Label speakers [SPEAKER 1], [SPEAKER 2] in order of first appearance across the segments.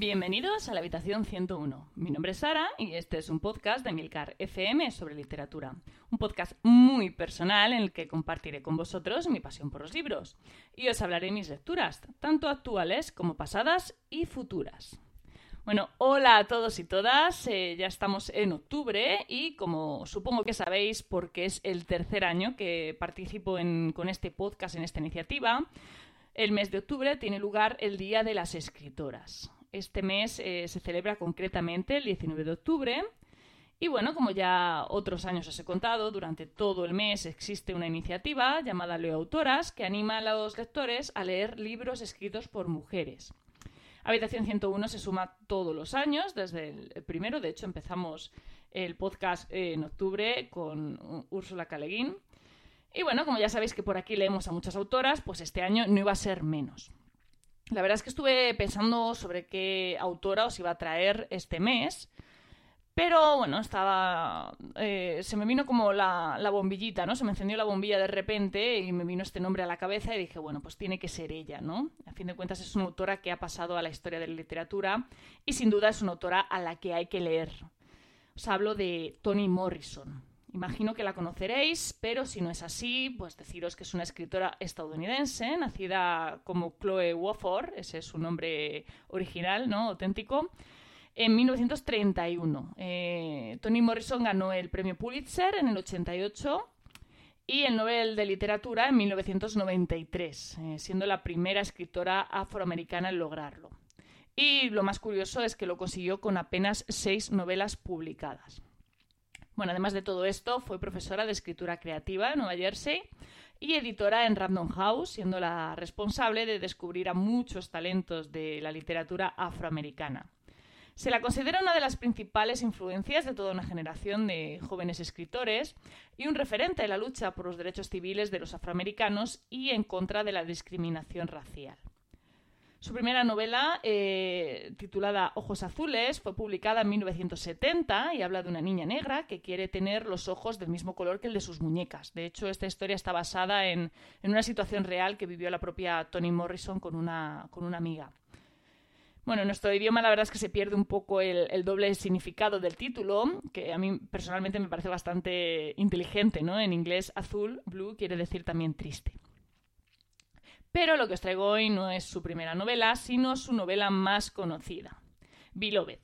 [SPEAKER 1] Bienvenidos a la habitación 101. Mi nombre es Sara y este es un podcast de Milcar FM sobre literatura. Un podcast muy personal en el que compartiré con vosotros mi pasión por los libros y os hablaré de mis lecturas, tanto actuales como pasadas y futuras. Bueno, hola a todos y todas. Eh, ya estamos en octubre y como supongo que sabéis, porque es el tercer año que participo con este podcast, en esta iniciativa, el mes de octubre tiene lugar el Día de las Escritoras. Este mes eh, se celebra concretamente el 19 de octubre. Y bueno, como ya otros años os he contado, durante todo el mes existe una iniciativa llamada Leo Autoras que anima a los lectores a leer libros escritos por mujeres. Habitación 101 se suma todos los años, desde el primero. De hecho, empezamos el podcast en octubre con Úrsula Caleguín. Y bueno, como ya sabéis que por aquí leemos a muchas autoras, pues este año no iba a ser menos. La verdad es que estuve pensando sobre qué autora os iba a traer este mes, pero bueno, estaba. Eh, se me vino como la, la, bombillita, ¿no? Se me encendió la bombilla de repente y me vino este nombre a la cabeza y dije, bueno, pues tiene que ser ella, ¿no? A fin de cuentas es una autora que ha pasado a la historia de la literatura y sin duda es una autora a la que hay que leer. Os hablo de Toni Morrison. Imagino que la conoceréis, pero si no es así, pues deciros que es una escritora estadounidense, nacida como Chloe Wofford, ese es su nombre original, ¿no? Auténtico, en 1931. Eh, Toni Morrison ganó el premio Pulitzer en el 88 y el Nobel de Literatura en 1993, eh, siendo la primera escritora afroamericana en lograrlo. Y lo más curioso es que lo consiguió con apenas seis novelas publicadas. Bueno, además de todo esto, fue profesora de escritura creativa en Nueva Jersey y editora en Random House, siendo la responsable de descubrir a muchos talentos de la literatura afroamericana. Se la considera una de las principales influencias de toda una generación de jóvenes escritores y un referente de la lucha por los derechos civiles de los afroamericanos y en contra de la discriminación racial. Su primera novela, eh, titulada Ojos Azules, fue publicada en 1970 y habla de una niña negra que quiere tener los ojos del mismo color que el de sus muñecas. De hecho, esta historia está basada en, una situación real que vivió la propia Toni Morrison con una, con una amiga. Bueno, en nuestro idioma la verdad es que se pierde un poco el, el, doble significado del título, que a mí personalmente me parece bastante inteligente, ¿no? En inglés azul, blue, quiere decir también triste. Pero lo que os traigo hoy no es su primera novela, sino su novela más conocida, Beloved.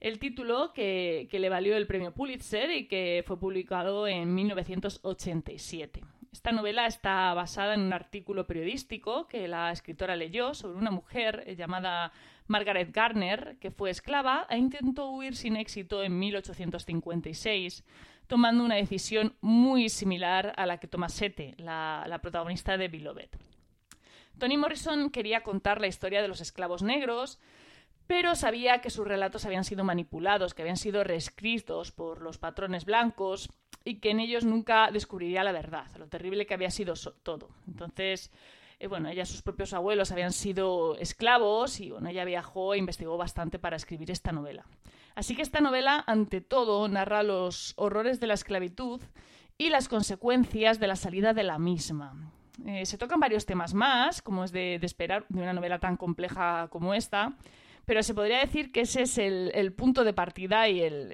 [SPEAKER 1] El título que, le valió el premio Pulitzer y que fue publicado en 1987. Esta novela está basada en un artículo periodístico que la escritora leyó sobre una mujer llamada Margaret Garner, que fue esclava e intentó huir sin éxito en 1856, tomando una decisión muy similar a la que toma Sete, la, la protagonista de Beloved. Toni Morrison quería contar la historia de los esclavos negros, pero sabía que sus relatos habían sido manipulados, que habían sido reescritos por los patrones blancos y que en ellos nunca descubriría la verdad, lo terrible que había sido todo. Entonces, eh, bueno, ella, sus propios abuelos habían sido esclavos y bueno, ella viajó e investigó bastante para escribir esta novela. Así que esta novela, ante todo, narra los horrores de la esclavitud y las consecuencias de la salida de la misma. Eh, se tocan varios temas más, como es de, esperar de una novela tan compleja como esta, pero se podría decir que ese es el, punto de partida y el,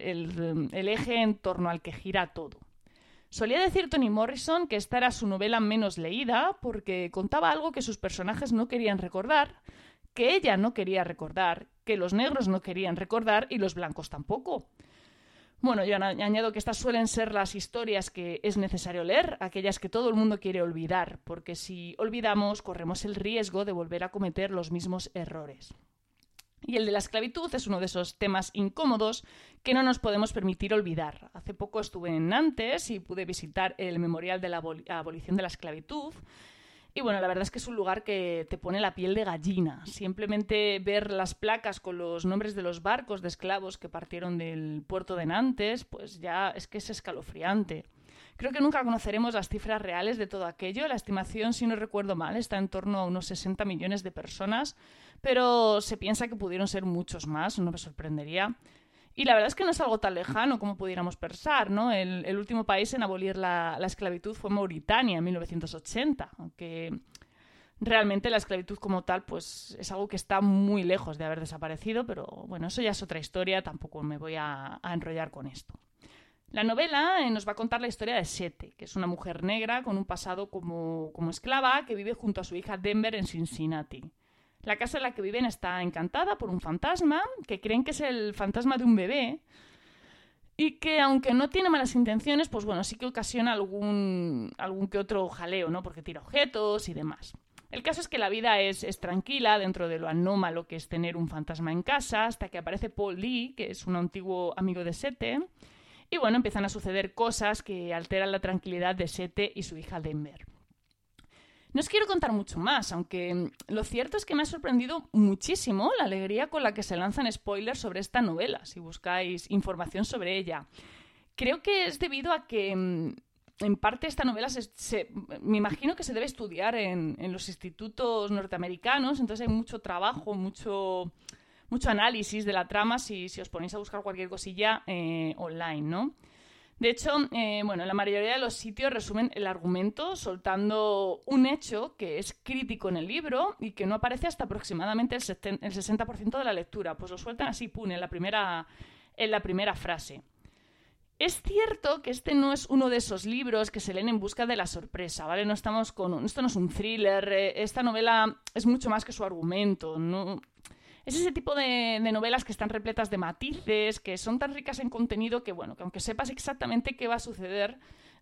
[SPEAKER 1] eje en torno al que gira todo. Solía decir Toni Morrison que esta era su novela menos leída porque contaba algo que sus personajes no querían recordar, que ella no quería recordar, que los negros no querían recordar y los blancos tampoco. Bueno, yo añado que estas suelen ser las historias que es necesario leer, aquellas que todo el mundo quiere olvidar, porque si olvidamos corremos el riesgo de volver a cometer los mismos errores. Y el de la esclavitud es uno de esos temas incómodos que no nos podemos permitir olvidar. Hace poco estuve en Nantes y pude visitar el Memorial de la Abolición de la Esclavitud y bueno, la verdad es que es un lugar que te pone la piel de gallina. Simplemente ver las placas con los nombres de los barcos de esclavos que partieron del puerto de Nantes, pues ya es que es escalofriante. Creo que nunca conoceremos las cifras reales de todo aquello. La estimación, si no recuerdo mal, está en torno a unos 60 millones de personas, pero se piensa que pudieron ser muchos más, no me sorprendería. Y la verdad es que no es algo tan lejano como pudiéramos pensar, ¿no? El, último país en abolir la, esclavitud fue Mauritania en 1980, aunque realmente la esclavitud como tal, pues es algo que está muy lejos de haber desaparecido, pero bueno, eso ya es otra historia, tampoco me voy a, enrollar con esto. La novela eh, nos va a contar la historia de Sete, que es una mujer negra con un pasado como, como esclava que vive junto a su hija Denver en Cincinnati. La casa en la que viven está encantada por un fantasma, que creen que es el fantasma de un bebé, y que aunque no tiene malas intenciones, pues bueno, sí que ocasiona algún, algún que otro jaleo, ¿no? Porque tira objetos y demás. El caso es que la vida es, es, tranquila dentro de lo anómalo que es tener un fantasma en casa, hasta que aparece Paul Lee, que es un antiguo amigo de Sete, y bueno, empiezan a suceder cosas que alteran la tranquilidad de Sete y su hija Denver. No os quiero contar mucho más, aunque lo cierto es que me ha sorprendido muchísimo la alegría con la que se lanzan spoilers sobre esta novela, si buscáis información sobre ella. Creo que es debido a que mm, en parte esta novela se, me imagino que se debe estudiar en, los institutos norteamericanos, entonces hay mucho trabajo, mucho, mucho análisis de la trama si, si os ponéis a buscar cualquier cosilla eh, online, ¿no? De hecho, eh, bueno, la mayoría de los sitios resumen el argumento soltando un hecho que es crítico en el libro y que no aparece hasta aproximadamente el, 60% de la lectura. Pues lo sueltan así, pune, en la primera, en la primera frase. Es cierto que este no es uno de esos libros que se leen en busca de la sorpresa, ¿vale? No estamos con... Esto no es un thriller, eh, esta novela es mucho más que su argumento, no... Es ese tipo de, novelas que están repletas de matices, que son tan ricas en contenido que, bueno, que aunque sepas exactamente qué va a suceder,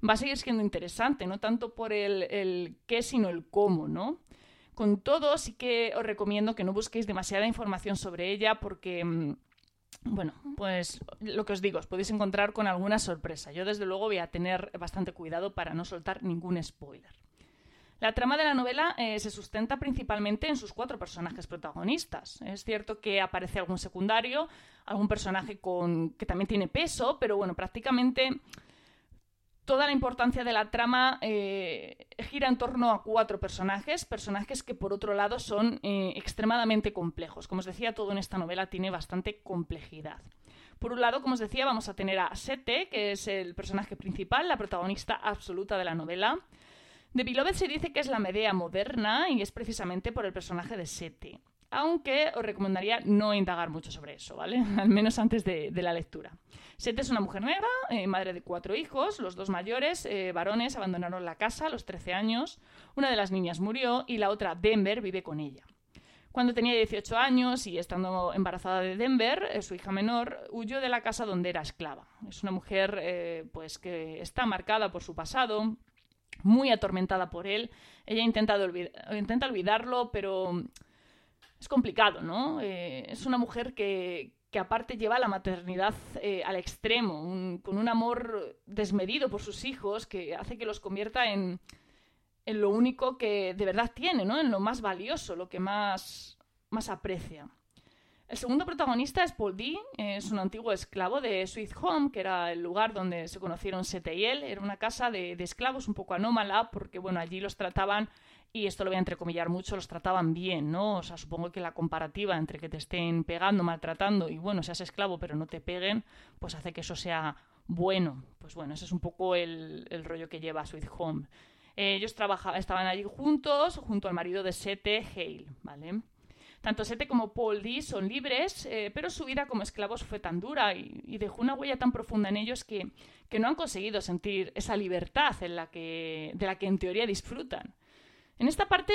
[SPEAKER 1] va a seguir siendo interesante, no tanto por el, el qué, sino el cómo, ¿no? Con todo, sí que os recomiendo que no busquéis demasiada información sobre ella porque mm, bueno, pues lo que os digo, os podéis encontrar con alguna sorpresa. Yo desde luego voy a tener bastante cuidado para no soltar ningún spoiler. La trama de la novela eh, se sustenta principalmente en sus cuatro personajes protagonistas. Es cierto que aparece algún secundario, algún personaje con, que también tiene peso, pero bueno, prácticamente toda la importancia de la trama eh, gira en torno a cuatro personajes, personajes que por otro lado son eh, extremadamente complejos. Como os decía, todo en esta novela tiene bastante complejidad. Por un lado, como os decía, vamos a tener a Sete, que es el personaje principal, la protagonista absoluta de la novela. De Beloved se dice que es la Medea moderna y es precisamente por el personaje de Sete. Aunque os recomendaría no indagar mucho sobre eso, ¿vale? Al menos antes de, la lectura. Sete es una mujer negra, eh, madre de cuatro hijos, los dos mayores, eh, varones, abandonaron la casa a los 13 años, una de las niñas murió y la otra, Denver, vive con ella. Cuando tenía 18 años y estando embarazada de Denver, eh, su hija menor huyó de la casa donde era esclava. Es una mujer pues que está marcada por su pasado, muy atormentada por él. Ella intenta, intenta olvidarlo, pero es complicado, ¿no? Eh, es una mujer que, que, aparte lleva la maternidad eh, al extremo, con un amor desmedido por sus hijos que hace que los convierta en, en lo único que de verdad tiene, ¿no? En lo más valioso, lo que más, más aprecia. El segundo protagonista es Paul D. Es un antiguo esclavo de Sweet Home, que era el lugar donde se conocieron Sete y él. Era una casa de, esclavos un poco anómala, porque bueno, allí los trataban, y esto lo voy a entrecomillar mucho, los trataban bien, ¿no? O sea, supongo que la comparativa entre que te estén pegando, maltratando, y bueno, seas esclavo pero no te peguen, pues hace que eso sea bueno. Pues bueno, ese es un poco el, rollo que lleva Sweet Home. ellos trabajaban, estaban allí juntos, junto al marido de Sete, Hale, ¿vale? Tanto Sete como Paul D son libres, eh, pero su vida como esclavos fue tan dura y, dejó una huella tan profunda en ellos que, no han conseguido sentir esa libertad que, de la que en teoría disfrutan. En esta parte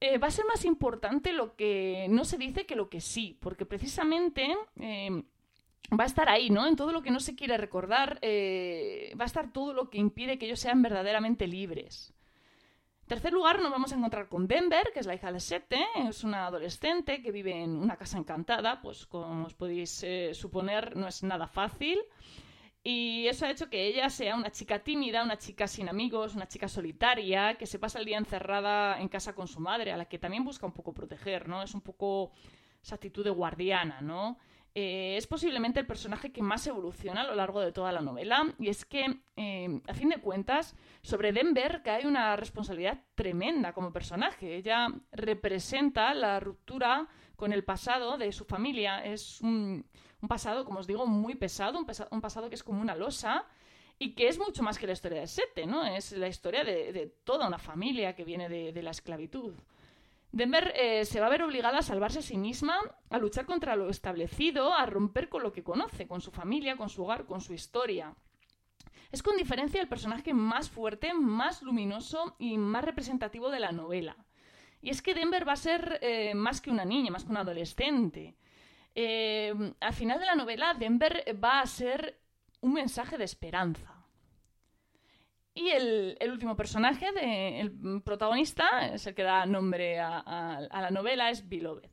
[SPEAKER 1] eh, va a ser más importante lo que no se dice que lo que sí, porque precisamente eh, va a estar ahí, ¿no? En todo lo que no se quiere recordar, va a estar todo lo que impide que ellos sean verdaderamente libres tercer lugar nos vamos a encontrar con Denver, que es la hija de Sete, es una adolescente que vive en una casa encantada, pues como os podéis eh, suponer no es nada fácil. Y eso ha hecho que ella sea una chica tímida, una chica sin amigos, una chica solitaria, que se pasa el día encerrada en casa con su madre, a la que también busca un poco proteger, ¿no? Es un poco esa actitud de guardiana, ¿no? Eh, es posiblemente el personaje que más evoluciona a lo largo de toda la novela. Y es que, eh, a fin de cuentas, sobre Denver cae una responsabilidad tremenda como personaje. Ella representa la ruptura con el pasado de su familia. Es un, pasado, como os digo, muy pesado, un, pasado que es como una losa y que es mucho más que la historia de Sete, ¿no? Es la historia de, toda una familia que viene de, de la esclavitud. Denver eh, se va a ver obligada a salvarse a sí misma, a luchar contra lo establecido, a romper con lo que conoce, con su familia, con su hogar, con su historia. Es con diferencia el personaje más fuerte, más luminoso y más representativo de la novela. Y es que Denver va a ser eh, más que una niña, más que una adolescente. Eh, al final de la novela, Denver va a ser un mensaje de esperanza. Y el, último personaje, el protagonista, es el que da nombre a, la novela, es Beloved.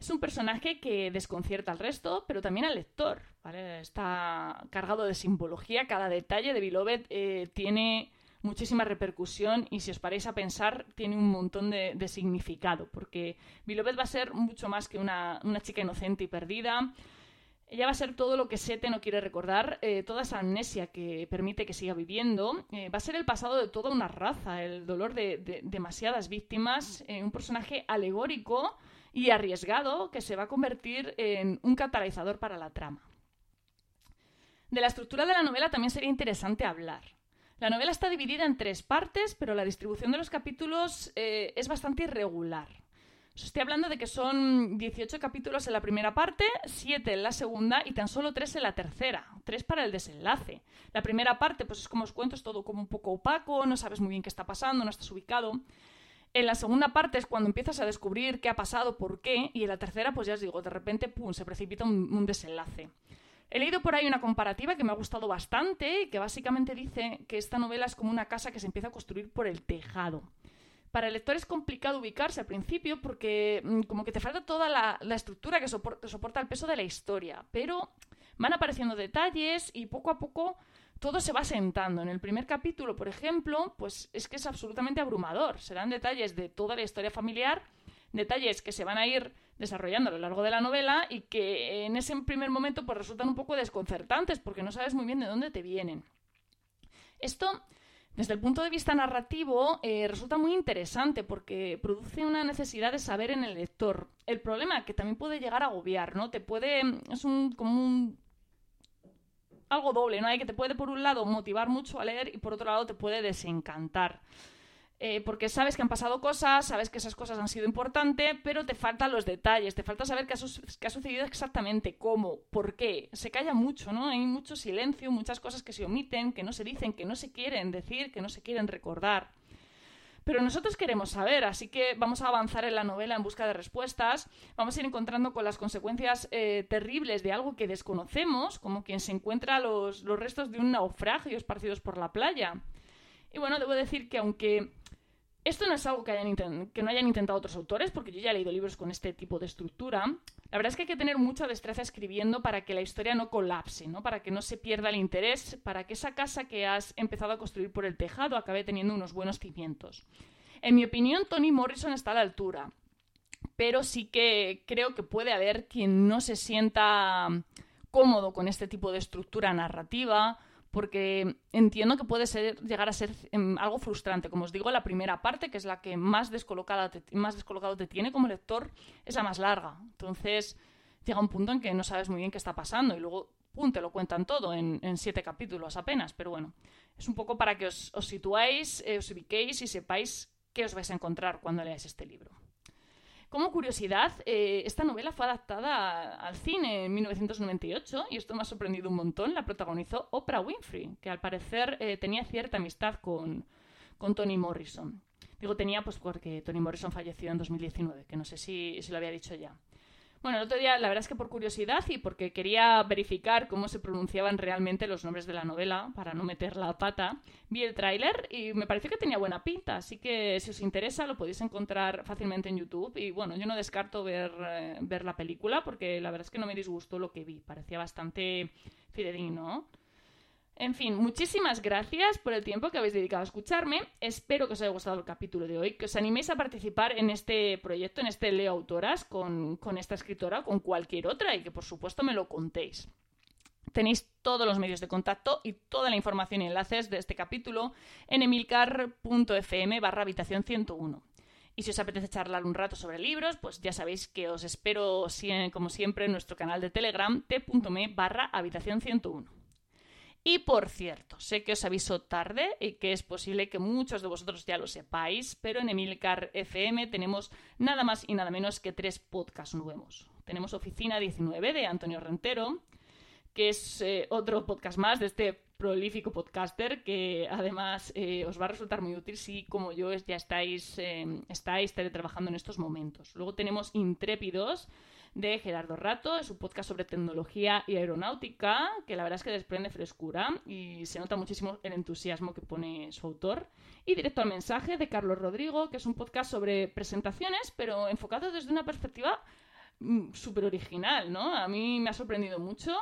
[SPEAKER 1] Es un personaje que desconcierta al resto, pero también al lector. Está cargado de simbología, cada detalle de Beloved eh, tiene muchísima repercusión y si os paráis a pensar, tiene un montón de, significado, porque Beloved va a ser mucho más que una chica inocente y perdida, ella va a ser todo lo que Sete no quiere recordar, eh, toda esa amnesia que permite que siga viviendo. Eh, va a ser el pasado de toda una raza, el dolor de, demasiadas víctimas, eh, un personaje alegórico y arriesgado que se va a convertir en un catalizador para la trama. De la estructura de la novela también sería interesante hablar. La novela está dividida en tres partes, pero la distribución de los capítulos es bastante irregular. Os estoy hablando de que son 18 capítulos en la primera parte, 7 en la segunda y tan solo 3 en la tercera. 3 para el desenlace. La primera parte, pues es como os cuento, es todo como un poco opaco, no sabes muy bien qué está pasando, no estás ubicado. En la segunda parte es cuando empiezas a descubrir qué ha pasado, por qué, y en la tercera, pues ya os digo, de repente, pum, se precipita un, un desenlace. He leído por ahí una comparativa que me ha gustado bastante, que básicamente dice que esta novela es como una casa que se empieza a construir por el tejado para el lector es complicado ubicarse al principio porque mm, como que te falta toda la, estructura que soporta, el peso de la historia, pero van apareciendo detalles y poco a poco todo se va sentando. En el primer capítulo, por ejemplo, pues es que es absolutamente abrumador. Se dan detalles de toda la historia familiar, detalles que se van a ir desarrollando a lo largo de la novela y que en ese primer momento pues resultan un poco desconcertantes porque no sabes muy bien de dónde te vienen. Esto desde el punto de vista narrativo, eh, resulta muy interesante porque produce una necesidad de saber en el lector. El problema que también puede llegar a agobiar, ¿no? Te puede. Es un como un. algo doble, ¿no? Hay que te puede, por un lado, motivar mucho a leer y por otro lado te puede desencantar. Eh, porque sabes que han pasado cosas, sabes que esas cosas han sido importantes, pero te faltan los detalles, te falta saber qué ha, sucedido exactamente, cómo, por qué. Se calla mucho, ¿no? Hay mucho silencio, muchas cosas que se omiten, que no se dicen, que no se quieren decir, que no se quieren recordar. Pero nosotros queremos saber, así que vamos a avanzar en la novela en busca de respuestas, vamos a ir encontrando con las consecuencias eh, terribles de algo que desconocemos, como quien se encuentra los, los restos de un naufragio esparcidos por la playa. Y bueno, debo decir que aunque esto no es algo que, no hayan intentado otros autores, porque yo ya he leído libros con este tipo de estructura. La verdad es que hay que tener mucha destreza escribiendo para que la historia no colapse, ¿no? para que no se pierda el interés, para que esa casa que has empezado a construir por el tejado acabe teniendo unos buenos cimientos. En mi opinión, Tony Morrison está a la altura, pero sí que creo que puede haber quien no se sienta cómodo con este tipo de estructura narrativa porque entiendo que puede ser, llegar a ser em, algo frustrante. Como os digo, la primera parte, que es la que más, descolocada más descolocado te tiene como lector, es la más larga. Entonces llega un punto en que no sabes muy bien qué está pasando y luego, pum, te lo cuentan todo en, siete capítulos apenas. Pero bueno, es un poco para que os, os situáis, eh, os ubiquéis y sepáis qué os vais a encontrar cuando leáis este libro. Como curiosidad, eh, esta novela fue adaptada al cine en 1998 y esto me ha sorprendido un montón. La protagonizó Oprah Winfrey, que al parecer eh, tenía cierta amistad con, con, Toni Morrison. Digo tenía pues porque Toni Morrison falleció en 2019, que no sé si, si lo había dicho ya. Bueno, el otro día, la verdad es que por curiosidad y porque quería verificar cómo se pronunciaban realmente los nombres de la novela, para no meter la pata, vi el tráiler y me pareció que tenía buena pinta, así que si os interesa lo podéis encontrar fácilmente en YouTube. Y bueno, yo no descarto ver, eh, ver la película porque la verdad es que no me disgustó lo que vi, parecía bastante fidedigno. En fin, muchísimas gracias por el tiempo que habéis dedicado a escucharme. Espero que os haya gustado el capítulo de hoy, que os animéis a participar en este proyecto, en este Leo Autoras, con, esta escritora o con cualquier otra y que por supuesto me lo contéis. Tenéis todos los medios de contacto y toda la información y enlaces de este capítulo en emilcar.fm barra habitación 101. Y si os apetece charlar un rato sobre libros, pues ya sabéis que os espero, como siempre, en nuestro canal de Telegram, t.me barra habitación 101. Y por cierto, sé que os aviso tarde y que es posible que muchos de vosotros ya lo sepáis, pero en Emilcar FM tenemos nada más y nada menos que tres podcasts nuevos. Tenemos Oficina 19 de Antonio Rentero, que es eh, otro podcast más de este prolífico podcaster que además eh, os va a resultar muy útil si como yo ya estáis, eh, estáis teletrabajando en estos momentos. Luego tenemos Intrépidos de Gerardo Rato, es un podcast sobre tecnología y aeronáutica, que la verdad es que desprende frescura y se nota muchísimo el entusiasmo que pone su autor. Y Directo al Mensaje de Carlos Rodrigo, que es un podcast sobre presentaciones, pero enfocado desde una perspectiva mm, súper original, ¿no? A mí me ha sorprendido mucho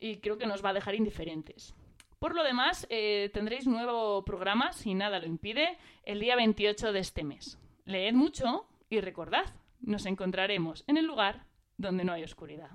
[SPEAKER 1] y creo que nos va a dejar indiferentes. Por lo demás, eh, tendréis nuevo programa, si nada lo impide, el día 28 de este mes. Leed mucho y recordad, nos encontraremos en el lugar donde no hay oscuridad.